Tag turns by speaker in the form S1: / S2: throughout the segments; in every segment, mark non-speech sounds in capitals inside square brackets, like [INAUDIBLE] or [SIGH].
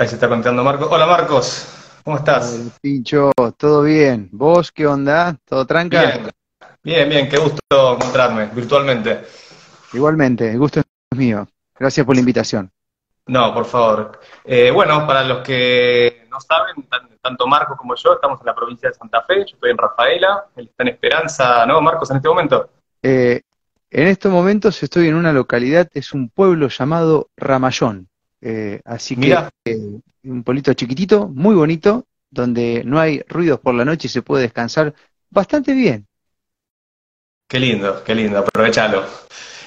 S1: Ahí se está conectando Marcos. Hola Marcos, ¿cómo estás?
S2: Hola, Pincho, todo bien. ¿Vos qué onda? ¿Todo tranca?
S1: Bien, bien, bien, qué gusto encontrarme virtualmente.
S2: Igualmente, el gusto es mío. Gracias por la invitación.
S1: No, por favor. Eh, bueno, para los que no saben, tan- tanto Marcos como yo estamos en la provincia de Santa Fe, yo estoy en Rafaela, él está en Esperanza, ¿no, Marcos, en este momento?
S2: Eh, en estos momentos estoy en una localidad, es un pueblo llamado Ramayón. Eh, así que eh, un pueblito chiquitito, muy bonito, donde no hay ruidos por la noche y se puede descansar bastante bien.
S1: Qué lindo, qué lindo, aprovechalo.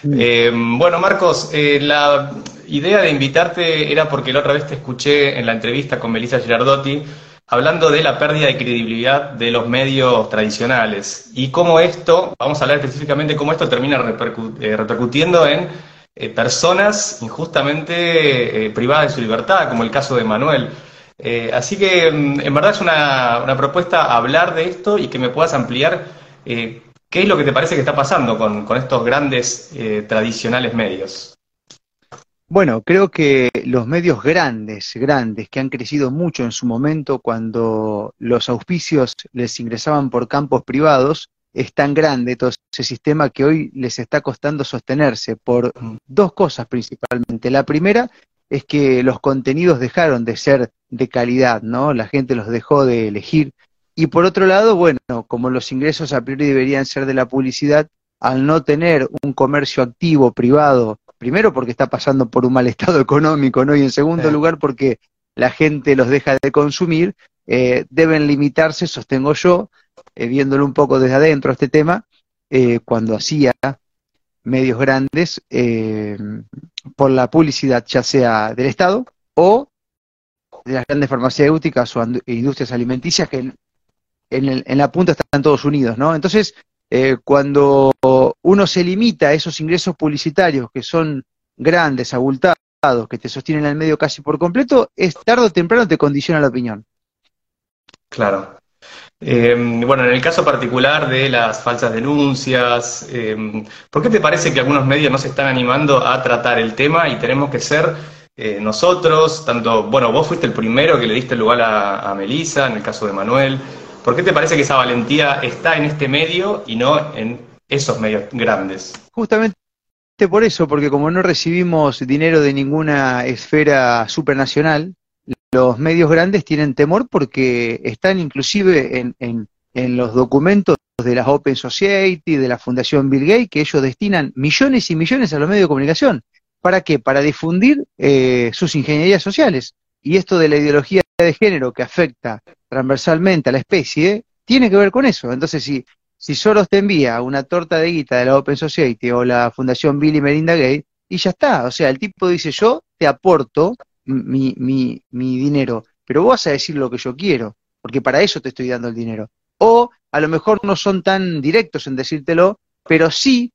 S2: Mm.
S1: Eh, bueno, Marcos, eh, la idea de invitarte era porque la otra vez te escuché en la entrevista con Melissa Girardotti hablando de la pérdida de credibilidad de los medios tradicionales y cómo esto, vamos a hablar específicamente cómo esto termina repercu- repercutiendo en eh, personas injustamente eh, privadas de su libertad, como el caso de Manuel. Eh, así que mm, en verdad es una, una propuesta hablar de esto y que me puedas ampliar qué es lo que te parece que está pasando con, con estos grandes tradicionales medios.
S2: Bueno, creo que los medios grandes, grandes, que han crecido mucho en su momento cuando los auspicios les ingresaban por campos privados, es tan grande todo ese sistema que hoy les está costando sostenerse por dos cosas principalmente. La primera es que los contenidos dejaron de ser de calidad, ¿no? La gente los dejó de elegir. Y por otro lado, bueno, como los ingresos a priori deberían ser de la publicidad, al no tener un comercio activo privado, primero porque está pasando por un mal [LAUGHS] estado económico, ¿no? Y en segundo
S1: Sí.
S2: lugar porque la gente los deja de consumir, eh, deben limitarse, sostengo yo, eh, viéndolo un poco desde adentro este tema, eh, cuando hacía medios grandes eh, por la publicidad, ya sea del Estado o de las grandes farmacéuticas o andu- industrias alimenticias que en, la punta están todos unidos, ¿no? Entonces, cuando uno se limita a esos ingresos publicitarios que son grandes, abultados, que te sostienen al medio casi por completo, es tarde o temprano te condiciona la opinión.
S1: Claro. Eh, bueno, en el caso particular de las falsas denuncias, eh, ¿por qué te parece que algunos medios no se están animando a tratar el tema y tenemos que ser eh, nosotros, tanto, bueno, vos fuiste el primero que le diste lugar a, a Melissa, en el caso de Manuel, ¿por qué te parece que esa valentía está en este medio y no en esos medios grandes?
S2: Justamente por eso, porque como no recibimos dinero de ninguna esfera supranacional, los medios grandes tienen temor porque están inclusive en, en- en los documentos de las Open Society, de la Fundación Bill Gates, que ellos destinan millones y millones a los medios de comunicación. ¿Para qué? Para difundir eh, sus ingenierías sociales. Y esto de la ideología de género que afecta transversalmente a la especie, tiene que ver con eso. Entonces, si, si Soros te envía una torta de guita de la Open Society o la Fundación Bill y Melinda Gates, y ya está. O sea, el tipo dice, yo te aporto mi, mi, mi dinero, pero vos vas a decir lo que yo quiero, porque para eso te estoy dando el dinero. O a lo mejor no son tan directos en decírtelo, pero sí,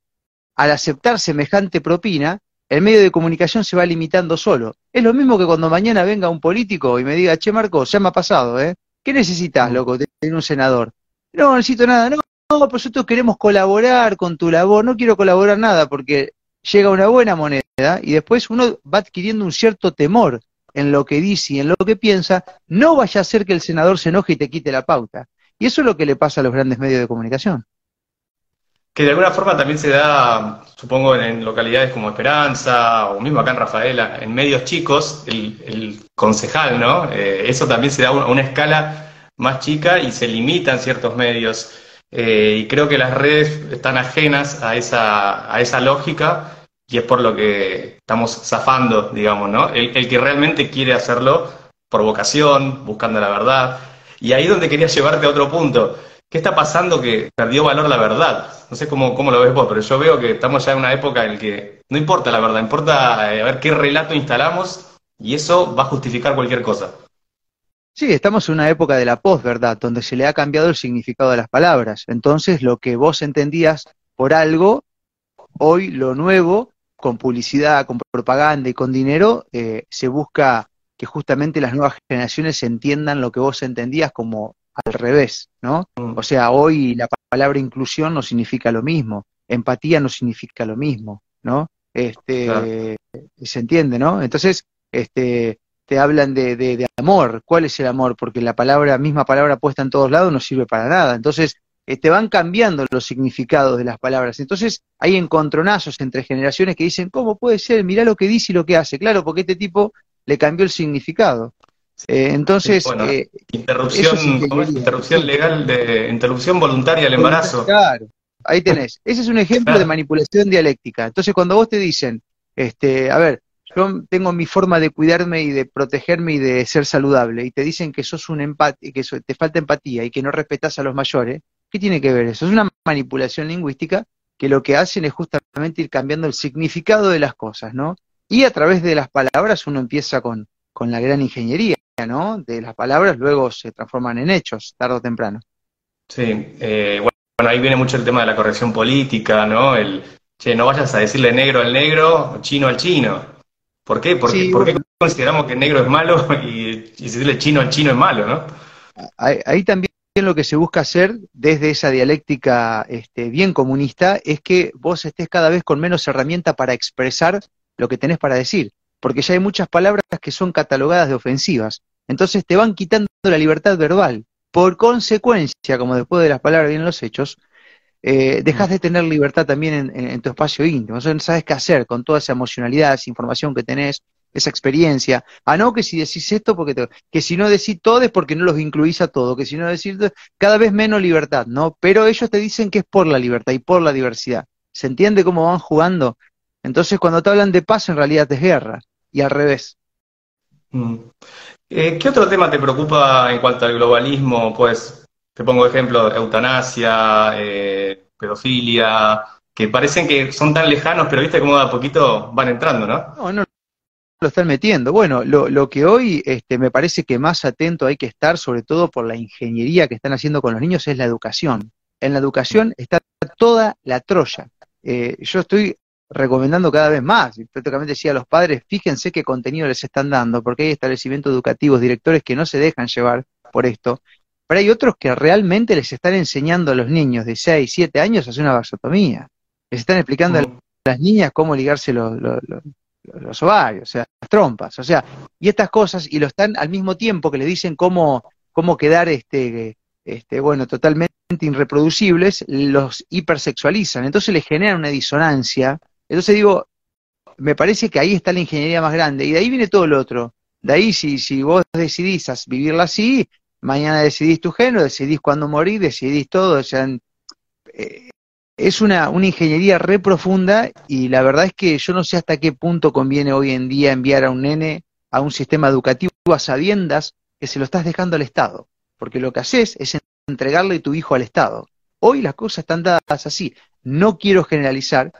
S2: al aceptar semejante propina, el medio de comunicación se va limitando solo. Es lo mismo que cuando mañana venga un político y me diga, che Marcos, ya me ha pasado, ¿eh? ¿Qué necesitas, loco? Tener un senador. No, no necesito nada, no, no, pero nosotros queremos colaborar con tu labor, no quiero colaborar nada porque llega una buena moneda y después uno va adquiriendo un cierto temor en lo que dice y en lo que piensa, no vaya a ser que el senador se enoje y te quite la pauta. Y eso es lo que le pasa a los grandes medios de comunicación.
S1: Que de alguna forma también se da, supongo, en, localidades como Esperanza o mismo acá en Rafaela, en medios chicos, el, concejal, ¿no? Eh, eso también se da a una escala más chica y se limitan ciertos medios. Eh, y creo que las redes están ajenas a esa, a esa lógica y es por lo que estamos zafando, digamos, ¿no? El, el que realmente quiere hacerlo por vocación, buscando la verdad. Y ahí es donde quería llevarte a otro punto. ¿Qué está pasando que perdió valor la verdad? No sé cómo, cómo lo ves vos, pero yo veo que estamos ya en una época en la que no importa la verdad, importa eh, a ver qué relato instalamos y eso va a justificar cualquier cosa.
S2: Sí, estamos en una época de la posverdad, donde se le ha cambiado el significado de las palabras. Entonces, lo que vos entendías por algo, hoy lo nuevo, con publicidad, con propaganda y con dinero, eh, se busca que justamente las nuevas generaciones entiendan lo que vos entendías como al revés, ¿no?
S1: Mm.
S2: O sea, hoy la palabra inclusión no significa lo mismo, empatía no significa lo mismo, ¿no? Este,
S1: Claro.
S2: se entiende, ¿no? Entonces, este, te hablan de, de, amor. ¿Cuál es el amor? Porque la palabra, misma palabra puesta en todos lados no sirve para nada. Entonces, te este, van cambiando los significados de las palabras. Entonces, hay encontronazos entre generaciones que dicen, ¿cómo puede ser? Mirá lo que dice y lo que hace. Claro, porque este tipo le cambió el significado. Eh, entonces,
S1: eh, interrupción, interrupción legal, de interrupción voluntaria del embarazo.
S2: Claro, ahí tenés. Ese es un ejemplo de manipulación dialéctica. Entonces, cuando vos te dicen, este, a ver, yo tengo mi forma de cuidarme y de protegerme y de ser saludable, y te dicen que sos un empate, que te falta empatía y que no respetas a los mayores, ¿qué tiene que ver eso? Es una manipulación lingüística que lo que hacen es justamente ir cambiando el significado de las cosas, ¿no? Y a través de las palabras uno empieza con, con la gran ingeniería, ¿no? De las palabras luego se transforman en hechos, tarde o temprano.
S1: Sí, eh, bueno, ahí viene mucho el tema de la corrección política, ¿no? El, che, no vayas a decirle negro al negro chino al chino. ¿Por qué? Porque, ¿Por qué consideramos que negro es malo [LAUGHS] y, y decirle chino al chino es malo, no?
S2: Ahí, también lo que se busca hacer desde esa dialéctica este, bien comunista es que vos estés cada vez con menos herramienta para expresar lo que tenés para decir, porque ya hay muchas palabras que son catalogadas de ofensivas. Entonces te van quitando la libertad verbal. Por consecuencia, como después de las palabras vienen los hechos, eh, dejas de tener libertad también en, tu espacio íntimo. no sabes qué hacer con toda esa emocionalidad, esa información que tenés, esa experiencia. Ah, no, que si decís esto, porque que si no decís todo es porque no los incluís a todo, que si no decís cada vez menos libertad, ¿no? Pero ellos te dicen que es por la libertad y por la diversidad. ¿Se entiende cómo van jugando? Entonces, cuando te hablan de paz, en realidad es guerra, y al revés.
S1: Mm. Eh, ¿Qué otro tema te preocupa en cuanto al globalismo? Pues te pongo ejemplo, eutanasia, eh, pedofilia, que parecen que son tan lejanos, pero viste cómo a poquito van entrando, ¿no?
S2: No, no lo están metiendo. Bueno, lo, lo que hoy este, me parece que más atento hay que estar, sobre todo por la ingeniería que están haciendo con los niños, es la educación. En la educación está toda la Troya. Eh, yo estoy recomendando cada vez más, y prácticamente decía a los padres, fíjense qué contenido les están dando, porque hay establecimientos educativos, directores que no se dejan llevar por esto, pero hay otros que realmente les están enseñando a los niños de 6, 7 años a hacer una vasotomía. Les están explicando a mm. las niñas cómo ligarse los, los, ovarios, o sea, las trompas, o sea, y estas cosas, y lo están al mismo tiempo que le dicen cómo, cómo quedar, este, este, bueno, totalmente irreproducibles, los hipersexualizan. Entonces les generan una disonancia. Entonces digo, me parece que ahí está la ingeniería más grande, y de ahí viene todo lo otro. De ahí, si, si vos decidís vivirla así, mañana decidís tu género, decidís cuándo morir, decidís todo, eh, es una, una ingeniería re profunda y la verdad es que yo no sé hasta qué punto conviene hoy en día enviar a un nene a un sistema educativo a sabiendas que se lo estás dejando al Estado, porque lo que haces es entregarle tu hijo al Estado. Hoy las cosas están dadas así. No quiero generalizar,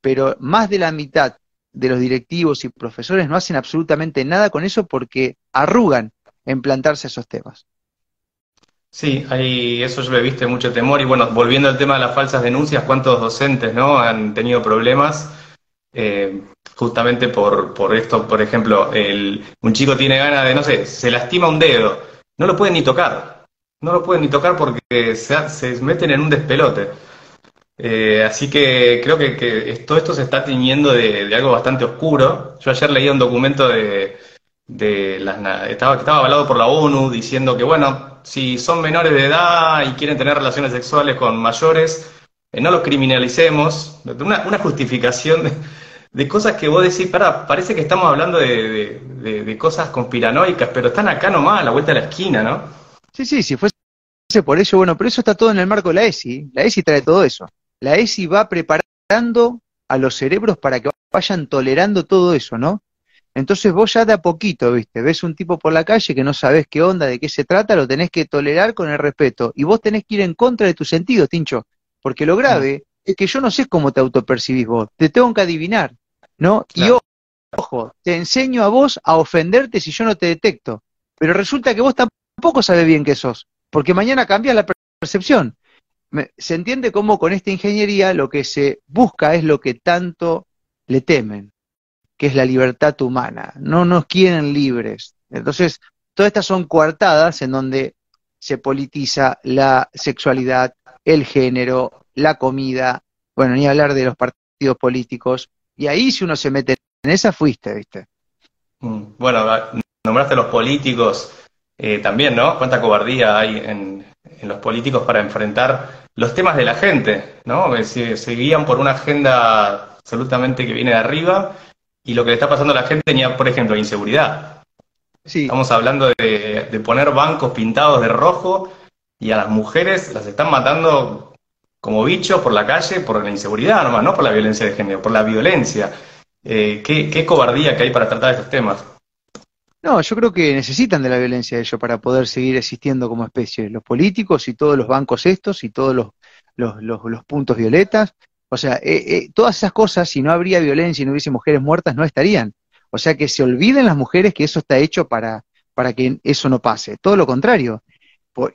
S2: pero más de la mitad de los directivos y profesores no hacen absolutamente nada con eso porque arrugan en plantarse esos temas.
S1: Sí, hay, eso yo le viste mucho temor. Y bueno, volviendo al tema de las falsas denuncias, ¿cuántos docentes no han tenido problemas? Eh, justamente por, por esto, por ejemplo, el, un chico tiene ganas de, no sé, se lastima un dedo, no lo pueden ni tocar, no lo pueden ni tocar porque se, meten en un despelote. Eh, así que creo que, que, todo esto se está tiñendo de, de, algo bastante oscuro. Yo ayer leía un documento de, de las, estaba, estaba avalado por la ONU diciendo que, bueno, si son menores de edad y quieren tener relaciones sexuales con mayores, eh, no los criminalicemos. Una, justificación de, cosas que vos decís, para, parece que estamos hablando de, cosas conspiranoicas, pero están acá nomás, a la vuelta de la esquina, ¿no?
S2: Sí, sí, si fuese por ello, bueno, pero eso está todo en el marco de la ESI. La ESI trae todo eso. La ESI va preparando a los cerebros para que vayan tolerando todo eso, ¿no? Entonces vos ya de a poquito, viste, ves un tipo por la calle que no sabes qué onda, de qué se trata, lo tenés que tolerar con el respeto. Y vos tenés que ir en contra de tus sentidos, Tincho. Porque lo grave es que yo no sé cómo te autopercibís vos, te tengo que adivinar, ¿no? Y ojo, te enseño a vos a ofenderte si yo no te detecto. Pero resulta que vos tampoco sabes bien qué sos, porque mañana cambias la percepción. Se entiende cómo con esta ingeniería lo que se busca es lo que tanto le temen, que es la libertad humana. No nos quieren libres. Entonces, todas estas son coartadas en donde se politiza la sexualidad, el género, la comida, bueno, ni hablar de los partidos políticos. Y ahí si uno se mete en esa, fuiste, ¿viste?
S1: Mm, bueno, nombraste a los políticos, eh, también, ¿no? Cuánta cobardía hay en, los políticos para enfrentar los temas de la gente, ¿no? Se, se, guían por una agenda absolutamente que viene de arriba y lo que le está pasando a la gente, por ejemplo, inseguridad. Sí. Estamos hablando de, de poner bancos pintados de rojo y a las mujeres las están matando como bichos por la calle por la inseguridad nomás, no por la violencia de género, por la violencia. Eh, ¿qué, cobardía que hay para tratar estos temas.
S2: No, yo creo que necesitan de la violencia ellos para poder seguir existiendo como especie. Los políticos y todos los bancos estos y todos los, los, puntos violetas. O sea, eh, eh, todas esas cosas, si no habría violencia y no hubiese mujeres muertas, no estarían. O sea, que se olviden las mujeres que eso está hecho para, para que eso no pase. Todo lo contrario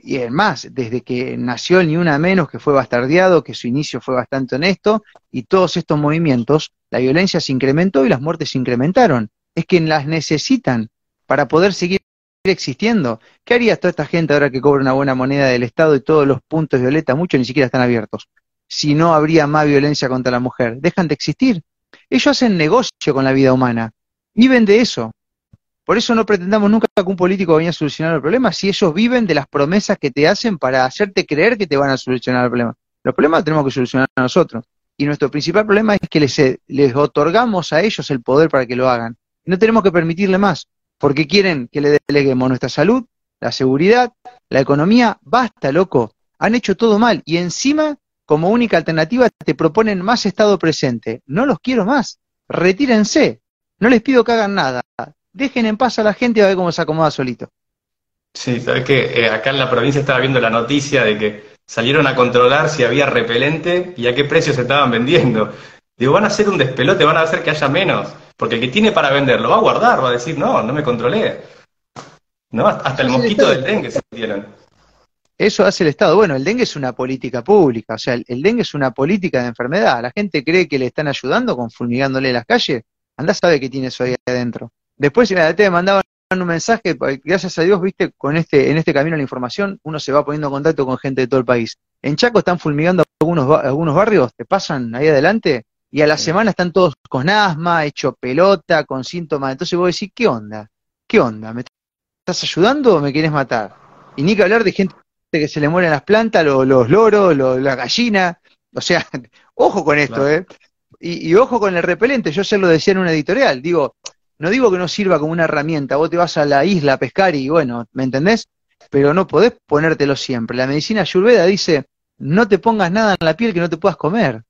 S2: y además, desde que nació el Ni Una Menos, que fue bastardeado, que su inicio fue bastante honesto, y todos estos movimientos, la violencia se incrementó y las muertes se incrementaron. Es que las necesitan para poder seguir existiendo. ¿Qué haría toda esta gente ahora que cobra una buena moneda del Estado y todos los puntos violetas, muchos ni siquiera están abiertos? Si no habría más violencia contra la mujer, dejan de existir. Ellos hacen negocio con la vida humana, viven de eso. Por eso no pretendamos nunca que un político vaya a solucionar el problema si ellos viven de las promesas que te hacen para hacerte creer que te van a solucionar el problema. Los problemas tenemos que solucionar nosotros. Y nuestro principal problema es que les, les otorgamos a ellos el poder para que lo hagan. no tenemos que permitirle más, porque quieren que le deleguemos nuestra salud, la seguridad, la economía. Basta, loco. Han hecho todo mal. Y encima, como única alternativa, te proponen más Estado presente. No los quiero más. Retírense. No les pido que hagan nada dejen en paz a la gente y a ver cómo se acomoda solito.
S1: Sí, sabes que eh, acá en la provincia estaba viendo la noticia de que salieron a controlar si había repelente y a qué precio se estaban vendiendo. Digo, van a hacer un despelote, van a hacer que haya menos, porque el que tiene para vender lo va a guardar, va a decir, no, no me controlé. ¿No? Hasta el mosquito del dengue se metieron.
S2: Eso hace el Estado. Bueno, el dengue es una política pública, o sea, el, el, dengue es una política de enfermedad. La gente cree que le están ayudando con fulmigándole las calles. Andá sabe que tiene eso ahí adentro. Después te mandaban un mensaje, gracias a Dios, viste, con este, en este camino a la información, uno se va poniendo en contacto con gente de todo el país. En Chaco están fulmigando algunos, algunos barrios, te pasan ahí adelante, y a la semana están todos con asma, hecho pelota, con síntomas. Entonces vos decís, ¿qué onda? ¿Qué onda? ¿Me estás ayudando o me quieres matar? Y ni que hablar de gente que se le mueren las plantas, los, loros, la gallina. O sea, [LAUGHS] ojo con esto, ¿eh? Y, y, ojo con el repelente. Yo se lo decía en una editorial. Digo, no digo que no sirva como una herramienta, vos te vas a la isla a pescar y bueno, ¿me entendés? Pero no podés ponértelo siempre. La medicina ayurveda dice, no te pongas nada en la piel que no te puedas comer.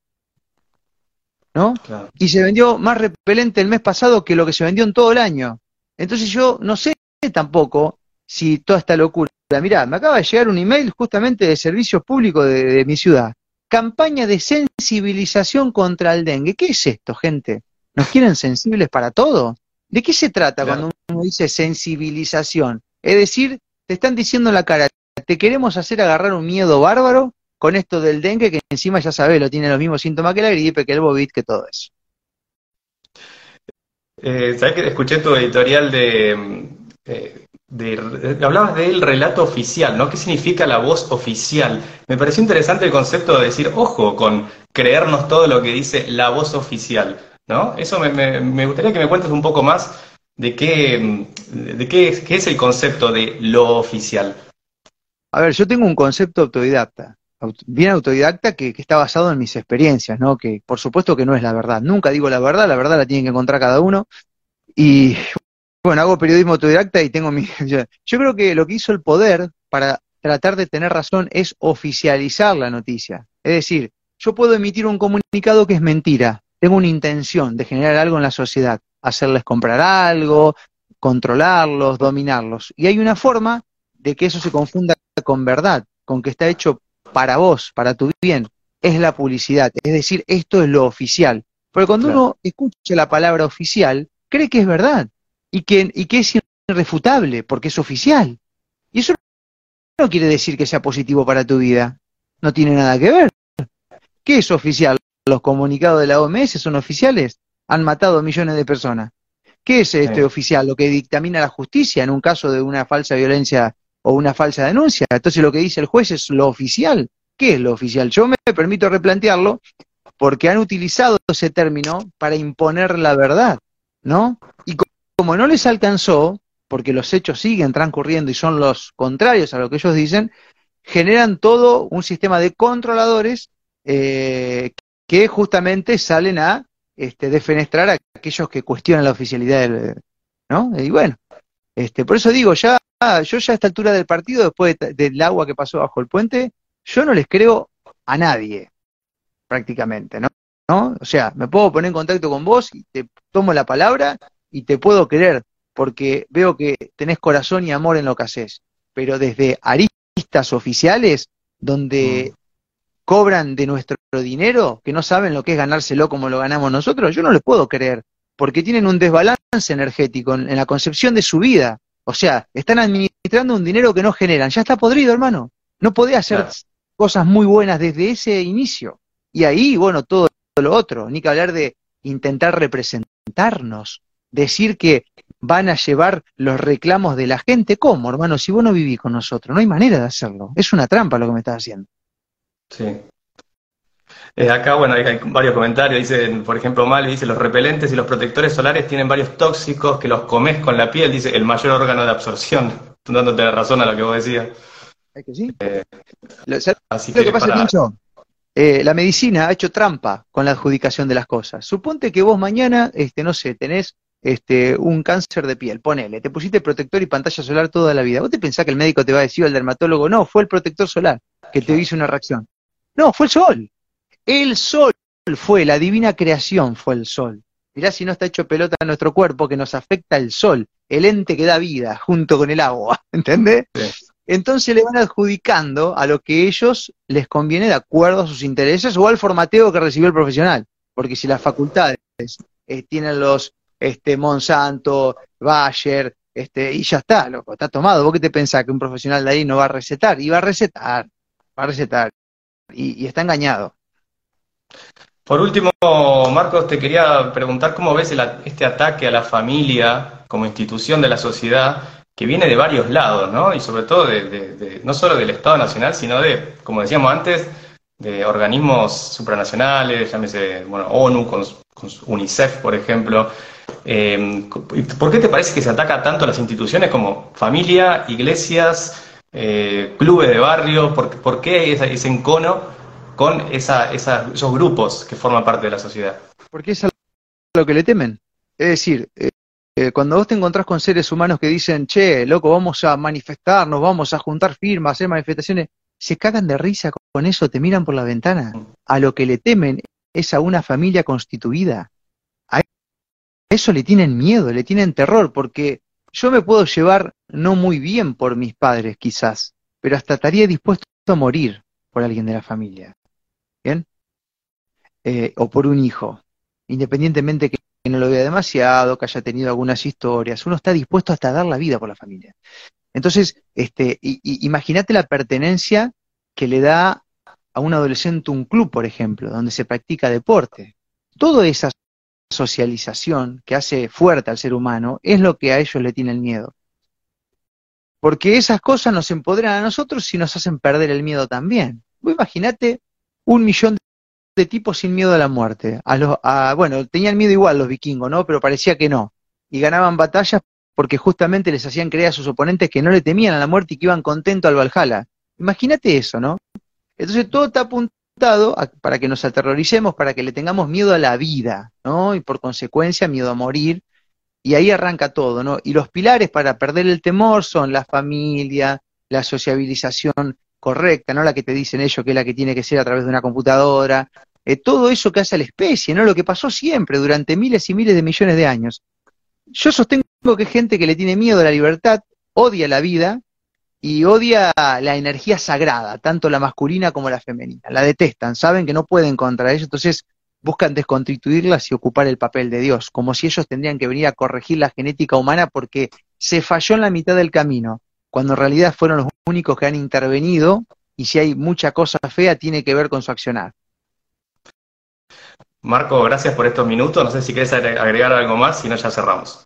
S2: ¿No? Y se vendió más repelente el mes pasado que lo que se vendió en todo el año. Entonces yo no sé tampoco si toda esta locura. Mirá, me acaba de llegar un email justamente de servicios públicos de, de mi ciudad. Campaña de sensibilización contra el dengue. ¿Qué es esto, gente? ¿Nos quieren sensibles para todo? ¿De qué se trata cuando uno dice sensibilización? Es decir, te están diciendo en la cara, te queremos hacer agarrar un miedo bárbaro con esto del dengue, que encima ya sabes, lo tiene los mismos síntomas que la gripe, que el COVID, que todo eso.
S1: Eh, ¿Sabes que escuché tu editorial de, eh, de, Hablabas del relato oficial, ¿no? ¿Qué significa la voz oficial? Me pareció interesante el concepto de decir, ojo, con creernos todo lo que dice la voz oficial. ¿no? Eso me, gustaría que me cuentes un poco más de qué, de qué, es el concepto de lo oficial.
S2: A ver, yo tengo un concepto autodidacta, bien autodidacta que, está basado en mis experiencias, ¿no? Que por supuesto que no es la verdad. Nunca digo la verdad, la verdad la tienen que encontrar cada uno. Y bueno, hago periodismo autodidacta y tengo mi... [LAUGHS] Yo creo que lo que hizo el poder para tratar de tener razón es oficializar la noticia. Es decir, yo puedo emitir un comunicado que es mentira, tengo una intención de generar algo en la sociedad, hacerles comprar algo, controlarlos, dominarlos. Y hay una forma de que eso se confunda con verdad, con que está hecho para vos, para tu bien. Es la publicidad, es decir, esto es lo oficial. Porque cuando uno escucha la palabra oficial, cree que es verdad y que, y que es irrefutable, porque es oficial. Y eso no quiere decir que sea positivo para tu vida. No tiene nada que ver. ¿Qué es oficial? los comunicados de la OMS son oficiales, han matado millones de personas. ¿Qué es este oficial? Lo que dictamina la justicia en un caso de una falsa violencia o una falsa denuncia. Entonces lo que dice el juez es lo oficial. ¿Qué es lo oficial? Yo me permito replantearlo porque han utilizado ese término para imponer la verdad, ¿no? Y como no les alcanzó, porque los hechos siguen transcurriendo y son los contrarios a lo que ellos dicen, generan todo un sistema de controladores eh, que justamente salen a este, defenestrar a aquellos que cuestionan la oficialidad del, ¿no? Y bueno, este, por eso digo, ya, yo ya a esta altura del partido, después del agua que pasó bajo el puente, yo no les creo a nadie, prácticamente, ¿no? ¿no? O sea, me puedo poner en contacto con vos y te tomo la palabra y te puedo creer, porque veo que tenés corazón y amor en lo que haces. Pero desde aristas oficiales, donde mm. cobran de nuestro dinero, que no saben lo que es ganárselo como lo ganamos nosotros, yo no les puedo creer, porque tienen un desbalance energético en, la concepción de su vida. O sea, están administrando un dinero que no generan. Ya está podrido, hermano. No podés hacer cosas muy buenas desde ese inicio. Y ahí, bueno, todo lo otro. Ni que hablar de intentar representarnos. Decir que van a llevar los reclamos de la gente. ¿Cómo, hermano? Si vos no vivís con nosotros, no hay manera de hacerlo. Es una trampa lo que me estás haciendo.
S1: Sí. Eh, acá, bueno, hay, varios comentarios. Dice, por ejemplo, Mal dice, los repelentes y los protectores solares tienen varios tóxicos que los comes con la piel. Dice, el mayor órgano de absorción. [LAUGHS] Dándote razón a lo que vos decías.
S2: ¿Es que sí? Eh, así que, pasa, eh, la medicina ha hecho trampa con la adjudicación de las cosas. Suponte que vos mañana, este, no sé, tenés este, un cáncer de piel, ponele, te pusiste protector y pantalla solar toda la vida. ¿Vos te pensás que el médico te va a decir, o el dermatólogo, no, fue el protector solar que te hizo una reacción? No, fue el sol. El sol fue, la divina creación fue el sol. Mirá si no está hecho pelota en nuestro cuerpo, que nos afecta el sol, el ente que da vida junto con el agua, [LAUGHS] ¿entendés? Entonces le van adjudicando a lo que ellos les conviene de acuerdo a sus intereses o al formateo que recibió el profesional. Porque si las facultades eh, tienen los este, Monsanto, Bayer, este, y ya está, loco, está tomado. ¿Vos qué te pensás que un profesional de ahí no va a recetar? Y va a recetar, va a recetar. Y, está engañado.
S1: Por último, Marcos, te quería preguntar cómo ves este ataque a la familia como institución de la sociedad que viene de varios lados, ¿no? Y sobre todo de, no solo del Estado Nacional, sino de, como decíamos antes, de organismos supranacionales, llámese, bueno, ONU, con UNICEF, por ejemplo, eh, ¿Por qué te parece que se ataca tanto a las instituciones como familia, iglesias, eh, clubes de barrio? ¿Por, qué ese, ese encono con esos grupos que forman parte de la sociedad?
S2: Porque es a lo que le temen. Es decir, eh, cuando vos te encontrás con seres humanos que dicen, che, loco, vamos a manifestarnos, vamos a juntar firmas, hacer manifestaciones, se cagan de risa con eso, te miran por la ventana. A lo que le temen es a una familia constituida eso le tienen miedo, le tienen terror, porque yo me puedo llevar no muy bien por mis padres, quizás, pero hasta estaría dispuesto a morir por alguien de la familia. ¿Bien? Eh, o por un hijo, independientemente que no lo vea demasiado, que haya tenido algunas historias, uno está dispuesto hasta a dar la vida por la familia. Entonces, este, imagínate la pertenencia que le da a un adolescente un club, por ejemplo, donde se practica deporte. Todo esas socialización que hace fuerte al ser humano es lo que a ellos le tienen miedo. Porque esas cosas nos empoderan a nosotros y nos hacen perder el miedo también. Imagínate un millón de tipos sin miedo a la muerte. A los, bueno, tenían miedo igual los vikingos, ¿no? Pero parecía que no. Y ganaban batallas porque justamente les hacían creer a sus oponentes que no le temían a la muerte y que iban contentos al Valhalla. Imagínate eso, ¿no? Entonces todo está apuntado para que nos aterroricemos, para que le tengamos miedo a la vida, ¿no? Y por consecuencia miedo a morir. Y ahí arranca todo, ¿no? Y los pilares para perder el temor son la familia, la sociabilización correcta, no la que te dicen ellos que es la que tiene que ser a través de una computadora, eh, todo eso que hace a la especie, ¿no? Lo que pasó siempre durante miles y miles de millones de años. Yo sostengo que gente que le tiene miedo a la libertad odia la vida y odia la energía sagrada, tanto la masculina como la femenina. La detestan, saben que no pueden contra ellos, entonces buscan desconstituirlas y ocupar el papel de Dios, como si ellos tendrían que venir a corregir la genética humana porque se falló en la mitad del camino, cuando en realidad fueron los únicos que han intervenido y si hay mucha cosa fea tiene que ver con su accionar.
S1: Marco, gracias por estos minutos. No sé si quieres agregar algo más, si no ya cerramos.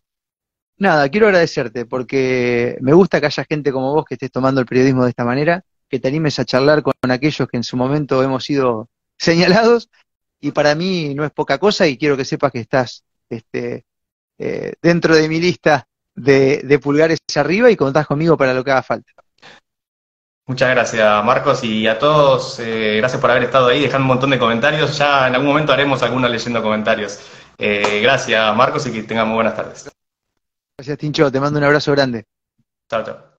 S2: Nada, quiero agradecerte porque me gusta que haya gente como vos que estés tomando el periodismo de esta manera, que te animes a charlar con aquellos que en su momento hemos sido señalados y para mí no es poca cosa y quiero que sepas que estás este, eh, dentro de mi lista de, pulgares arriba y contás conmigo para lo que haga falta.
S1: Muchas gracias, Marcos, y a todos, eh, gracias por haber estado ahí, dejando un montón de comentarios. Ya en algún momento haremos algunos leyendo comentarios. Eh, gracias, Marcos, y que tengan muy buenas tardes.
S2: Gracias, Tincho. Te mando un abrazo grande.
S1: Chao, chao.